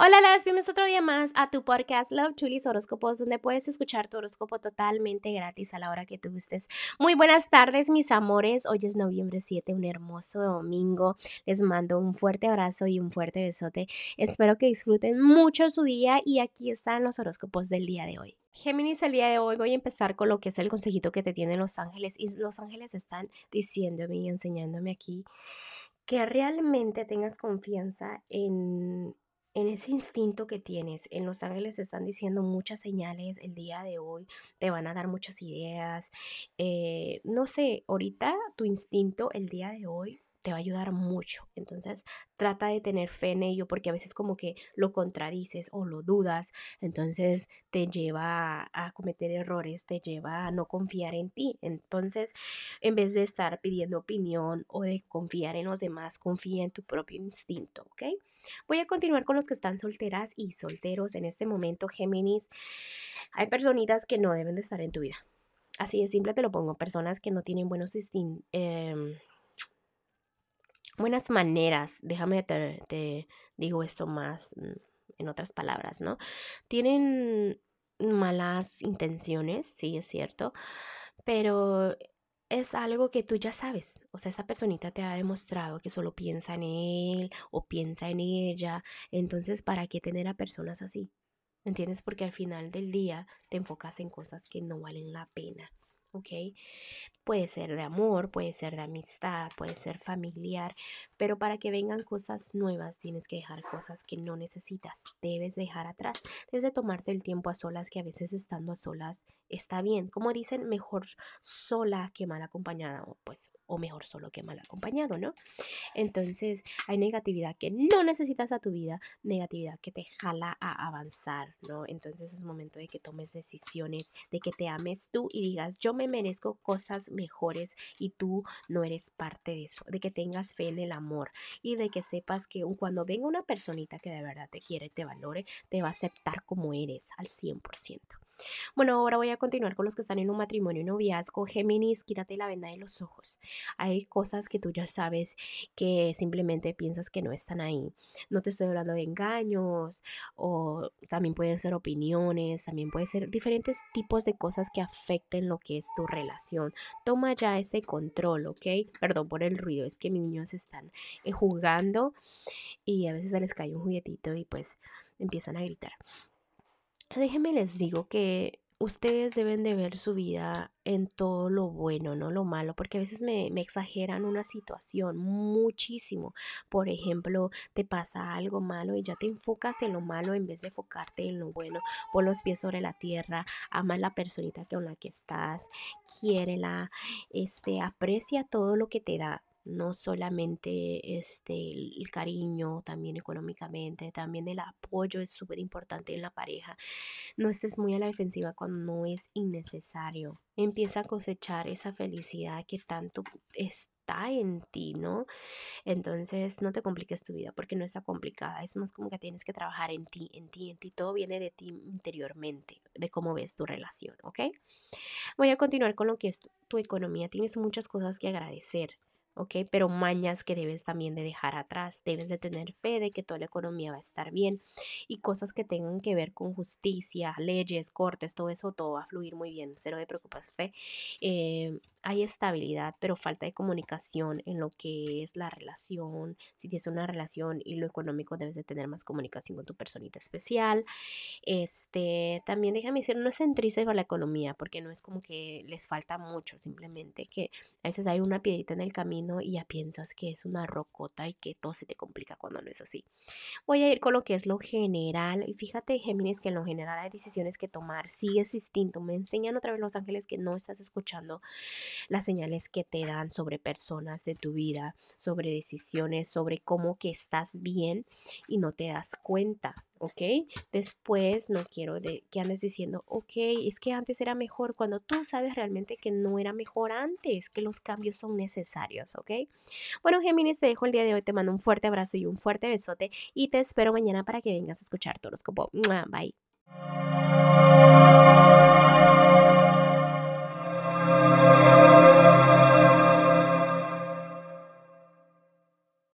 Hola, las bienvenidos otro día más a tu podcast Love Chulis Horóscopos, donde puedes escuchar tu horóscopo totalmente gratis a la hora que tú gustes. Muy buenas tardes, mis amores. Hoy es noviembre 7, un hermoso domingo. Les mando un fuerte abrazo y un fuerte besote. Espero que disfruten mucho su día y aquí están los horóscopos del día de hoy. Géminis, el día de hoy voy a empezar con lo que es el consejito que te tienen los ángeles y los ángeles están diciéndome y enseñándome aquí que realmente tengas confianza en en ese instinto que tienes. En Los Ángeles están diciendo muchas señales el día de hoy, te van a dar muchas ideas. Eh, no sé, ahorita tu instinto el día de hoy te va a ayudar mucho. Entonces, trata de tener fe en ello porque a veces como que lo contradices o lo dudas, entonces te lleva a, cometer errores, te lleva a no confiar en ti. Entonces, en vez de estar pidiendo opinión o de confiar en los demás, confía en tu propio instinto, ¿ok? Voy a continuar con los que están solteras y solteros en este momento, Géminis. Hay personitas que no deben de estar en tu vida. Así de simple te lo pongo, personas que no tienen buenos instintos. Em, buenas maneras, déjame te, digo esto más mm, en otras palabras, ¿no? Tienen malas intenciones, sí es cierto, pero es algo que tú ya sabes. O sea, esa personita te ha demostrado que solo piensa en él o piensa en ella. Entonces, ¿para qué tener a personas así? ¿Entiendes? Porque al final del día te enfocas en cosas que no valen la pena. ¿Ok? Puede ser de amor, puede ser de amistad, puede ser familiar, pero para que vengan cosas nuevas tienes que dejar cosas que no necesitas, debes dejar atrás, debes de tomarte el tiempo a solas, que a veces estando a solas está bien, como dicen, mejor sola que mal acompañada, o pues, o mejor solo que mal acompañado, ¿no? Entonces, hay negatividad que no necesitas a tu vida, negatividad que te jala a avanzar, ¿no? Entonces es momento de que tomes decisiones, de que te ames tú y digas, yo me merezco cosas mejores y tú no eres parte de eso, de que tengas fe en el amor y de que sepas que cuando venga una personita que de verdad te quiere, te valore, te va a aceptar como eres al 100%. Bueno, ahora voy a continuar con los que están en un matrimonio y noviazgo. Géminis, quítate la venda de los ojos. Hay cosas que tú ya sabes que simplemente piensas que no están ahí. No te estoy hablando de engaños o también pueden ser opiniones, también pueden ser diferentes tipos de cosas que afecten lo que es tu relación. Toma ya ese control, ¿ok? Perdón por el ruido, es que mis niños están eh, jugando y a veces se les cae un juguetito y pues empiezan a gritar déjenme les digo que ustedes deben de ver su vida en todo lo bueno, no lo malo, porque a veces me, exageran una situación muchísimo. Por ejemplo, te pasa algo malo y ya te enfocas en lo malo en vez de enfocarte en lo bueno. Pon los pies sobre la tierra, ama a la personita con la que estás, quiérela, este, aprecia todo lo que te da no solamente este, el cariño, también económicamente, también el apoyo es súper importante en la pareja. No estés muy a la defensiva cuando no es innecesario. Empieza a cosechar esa felicidad que tanto está en ti, ¿no? Entonces no te compliques tu vida porque no está complicada, es más como que tienes que trabajar en ti, en ti, en ti, todo viene de ti interiormente, de cómo ves tu relación, ¿ok? Voy a continuar con lo que es tu economía, tienes muchas cosas que agradecer ¿ok? Pero mañas que debes también de dejar atrás, debes de tener fe de que toda la economía va a estar bien y cosas que tengan que ver con justicia, leyes, cortes, todo eso, todo va a fluir muy bien, cero de preocupación. Eh, hay estabilidad, pero falta de comunicación en lo que es la relación. Si tienes una relación y lo económico, debes de tener más comunicación con tu personita especial. Este, también déjame decir, no es centrice para la economía, porque no es como que les falta mucho, simplemente que a veces hay una piedrita en el camino y ya piensas que es una rocota y que todo se te complica cuando no es así. Voy a ir con lo que es lo general. Y fíjate, Géminis, que en lo general hay decisiones que tomar. Sigue instinto. Me enseñan otra vez los ángeles que no estás escuchando las señales que te dan sobre personas de tu vida, sobre decisiones, sobre cómo que estás bien y no te das cuenta. ¿ok? Después no quiero de, que andes diciendo, ok, es que antes era mejor cuando tú sabes realmente que no era mejor antes, que los cambios son necesarios, ¿ok? Bueno, Géminis, te dejo el día de hoy, te mando un fuerte abrazo y un fuerte besote y te espero mañana para que vengas a escuchar tu horóscopo. Bye.